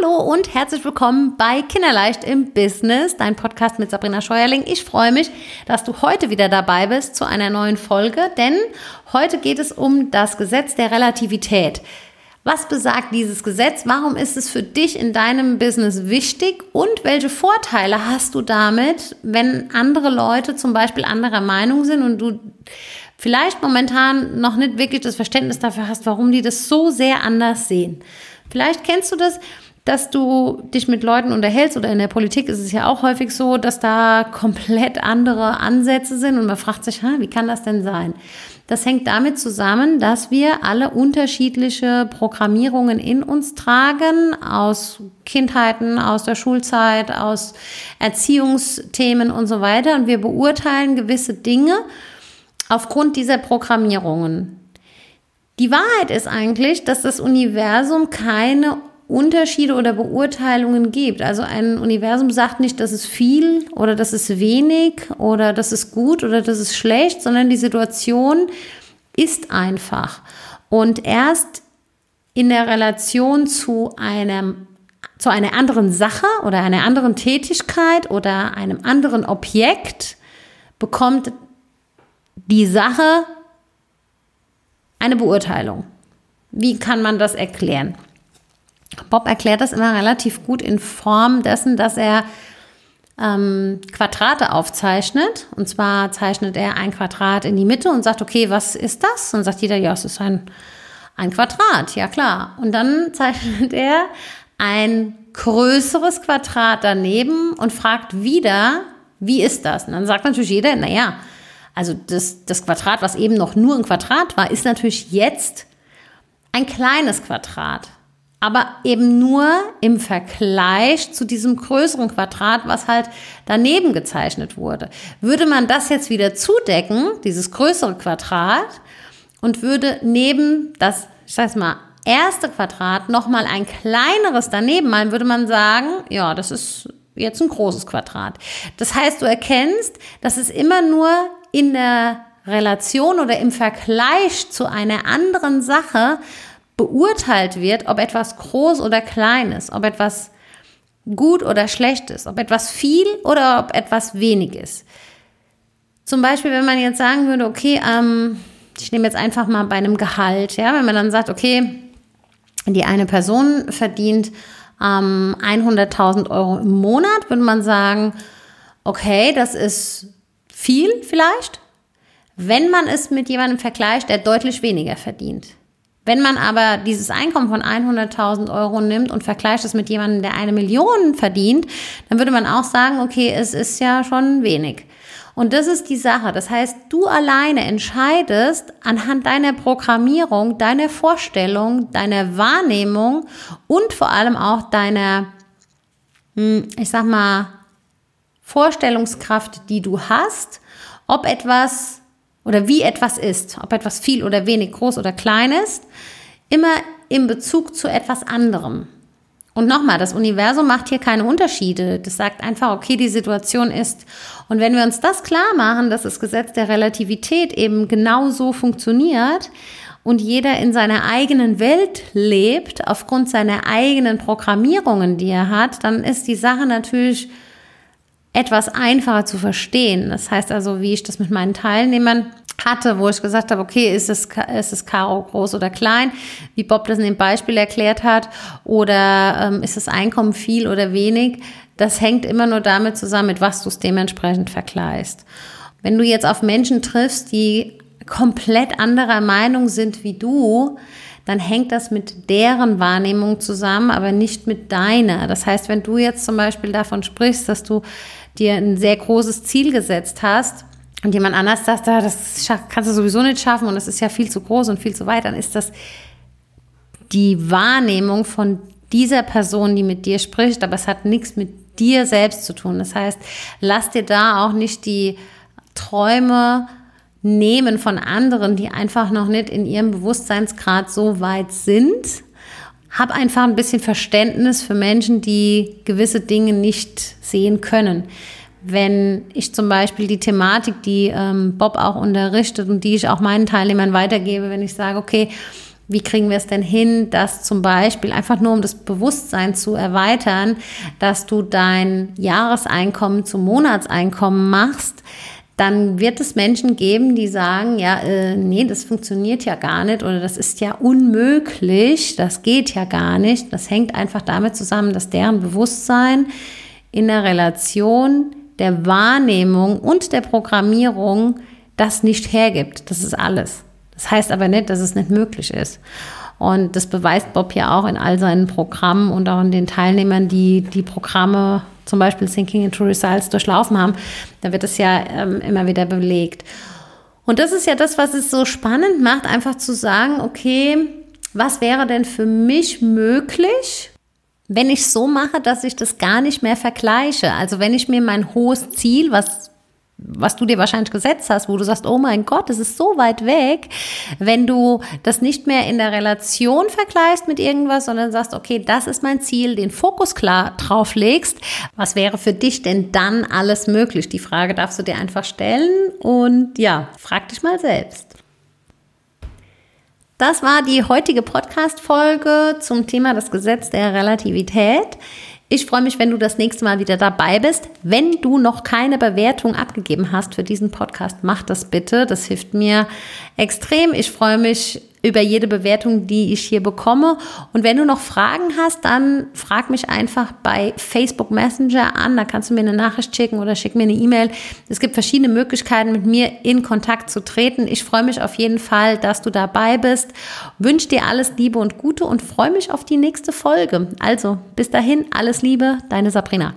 Hallo und herzlich willkommen bei Kinderleicht im Business, dein Podcast mit Sabrina Scheuerling. Ich freue mich, dass du heute wieder dabei bist zu einer neuen Folge, denn heute geht es um das Gesetz der Relativität. Was besagt dieses Gesetz? Warum ist es für dich in deinem Business wichtig? Und welche Vorteile hast du damit, wenn andere Leute zum Beispiel anderer Meinung sind und du vielleicht momentan noch nicht wirklich das Verständnis dafür hast, warum die das so sehr anders sehen? Vielleicht kennst du das, dass du dich mit Leuten unterhältst oder in der Politik ist es ja auch häufig so, dass da komplett andere Ansätze sind und man fragt sich, wie kann das denn sein? Das hängt damit zusammen, dass wir alle unterschiedliche Programmierungen in uns tragen, aus Kindheiten, aus der Schulzeit, aus Erziehungsthemen und so weiter. Und wir beurteilen gewisse Dinge aufgrund dieser Programmierungen. Die Wahrheit ist eigentlich, dass das Universum keine Unterschiede oder Beurteilungen gibt. Also ein Universum sagt nicht, das ist viel oder das ist wenig oder das ist gut oder das ist schlecht, sondern die Situation ist einfach. Und erst in der Relation zu einem zu einer anderen Sache oder einer anderen Tätigkeit oder einem anderen Objekt bekommt die Sache eine Beurteilung. Wie kann man das erklären? Bob erklärt das immer relativ gut in Form dessen, dass er ähm, Quadrate aufzeichnet. Und zwar zeichnet er ein Quadrat in die Mitte und sagt, okay, was ist das? Und sagt jeder, ja, es ist ein, ein Quadrat, ja klar. Und dann zeichnet er ein größeres Quadrat daneben und fragt wieder, wie ist das? Und dann sagt natürlich jeder, naja, also das, das Quadrat, was eben noch nur ein Quadrat war, ist natürlich jetzt ein kleines Quadrat. Aber eben nur im Vergleich zu diesem größeren Quadrat, was halt daneben gezeichnet wurde. Würde man das jetzt wieder zudecken, dieses größere Quadrat, und würde neben das, ich sag's mal, erste Quadrat nochmal ein kleineres daneben malen, würde man sagen, ja, das ist jetzt ein großes Quadrat. Das heißt, du erkennst, dass es immer nur in der Relation oder im Vergleich zu einer anderen Sache beurteilt wird, ob etwas groß oder klein ist, ob etwas gut oder schlecht ist, ob etwas viel oder ob etwas wenig ist. Zum Beispiel, wenn man jetzt sagen würde, okay, ähm, ich nehme jetzt einfach mal bei einem Gehalt, ja, wenn man dann sagt, okay, die eine Person verdient ähm, 100.000 Euro im Monat, würde man sagen, okay, das ist viel vielleicht, wenn man es mit jemandem vergleicht, der deutlich weniger verdient. Wenn man aber dieses Einkommen von 100.000 Euro nimmt und vergleicht es mit jemandem, der eine Million verdient, dann würde man auch sagen, okay, es ist ja schon wenig. Und das ist die Sache. Das heißt, du alleine entscheidest anhand deiner Programmierung, deiner Vorstellung, deiner Wahrnehmung und vor allem auch deiner, hm, ich sag mal, Vorstellungskraft, die du hast, ob etwas oder wie etwas ist, ob etwas viel oder wenig, groß oder klein ist, immer in Bezug zu etwas anderem. Und nochmal, das Universum macht hier keine Unterschiede. Das sagt einfach, okay, die Situation ist. Und wenn wir uns das klar machen, dass das Gesetz der Relativität eben genau so funktioniert und jeder in seiner eigenen Welt lebt, aufgrund seiner eigenen Programmierungen, die er hat, dann ist die Sache natürlich etwas einfacher zu verstehen. Das heißt also, wie ich das mit meinen Teilnehmern hatte, wo ich gesagt habe, okay, ist es, ist es Karo groß oder klein, wie Bob das in dem Beispiel erklärt hat, oder ähm, ist das Einkommen viel oder wenig, das hängt immer nur damit zusammen, mit was du es dementsprechend vergleichst. Wenn du jetzt auf Menschen triffst, die komplett anderer Meinung sind wie du, dann hängt das mit deren Wahrnehmung zusammen, aber nicht mit deiner. Das heißt, wenn du jetzt zum Beispiel davon sprichst, dass du dir ein sehr großes Ziel gesetzt hast und jemand anders sagt, ah, das kannst du sowieso nicht schaffen und es ist ja viel zu groß und viel zu weit, dann ist das die Wahrnehmung von dieser Person, die mit dir spricht, aber es hat nichts mit dir selbst zu tun. Das heißt, lass dir da auch nicht die Träume nehmen von anderen, die einfach noch nicht in ihrem Bewusstseinsgrad so weit sind. Hab einfach ein bisschen Verständnis für Menschen, die gewisse Dinge nicht sehen können. Wenn ich zum Beispiel die Thematik, die ähm, Bob auch unterrichtet und die ich auch meinen Teilnehmern weitergebe, wenn ich sage, okay, Wie kriegen wir es denn hin, dass zum Beispiel einfach nur um das Bewusstsein zu erweitern, dass du dein Jahreseinkommen zum Monatseinkommen machst, dann wird es Menschen geben, die sagen, ja, äh, nee, das funktioniert ja gar nicht oder das ist ja unmöglich, das geht ja gar nicht. Das hängt einfach damit zusammen, dass deren Bewusstsein in der Relation der Wahrnehmung und der Programmierung das nicht hergibt. Das ist alles. Das heißt aber nicht, dass es nicht möglich ist. Und das beweist Bob ja auch in all seinen Programmen und auch in den Teilnehmern, die die Programme zum Beispiel Thinking into Results durchlaufen haben, da wird es ja ähm, immer wieder belegt. Und das ist ja das, was es so spannend macht, einfach zu sagen, okay, was wäre denn für mich möglich, wenn ich so mache, dass ich das gar nicht mehr vergleiche? Also wenn ich mir mein hohes Ziel, was was du dir wahrscheinlich gesetzt hast, wo du sagst, oh mein Gott, das ist so weit weg, wenn du das nicht mehr in der Relation vergleichst mit irgendwas, sondern sagst, okay, das ist mein Ziel, den Fokus klar drauf legst, was wäre für dich denn dann alles möglich? Die Frage darfst du dir einfach stellen und ja, frag dich mal selbst. Das war die heutige Podcast-Folge zum Thema das Gesetz der Relativität. Ich freue mich, wenn du das nächste Mal wieder dabei bist. Wenn du noch keine Bewertung abgegeben hast für diesen Podcast, mach das bitte. Das hilft mir extrem. Ich freue mich über jede Bewertung, die ich hier bekomme. Und wenn du noch Fragen hast, dann frag mich einfach bei Facebook Messenger an. Da kannst du mir eine Nachricht schicken oder schick mir eine E-Mail. Es gibt verschiedene Möglichkeiten, mit mir in Kontakt zu treten. Ich freue mich auf jeden Fall, dass du dabei bist. Wünsche dir alles Liebe und Gute und freue mich auf die nächste Folge. Also bis dahin, alles Liebe, deine Sabrina.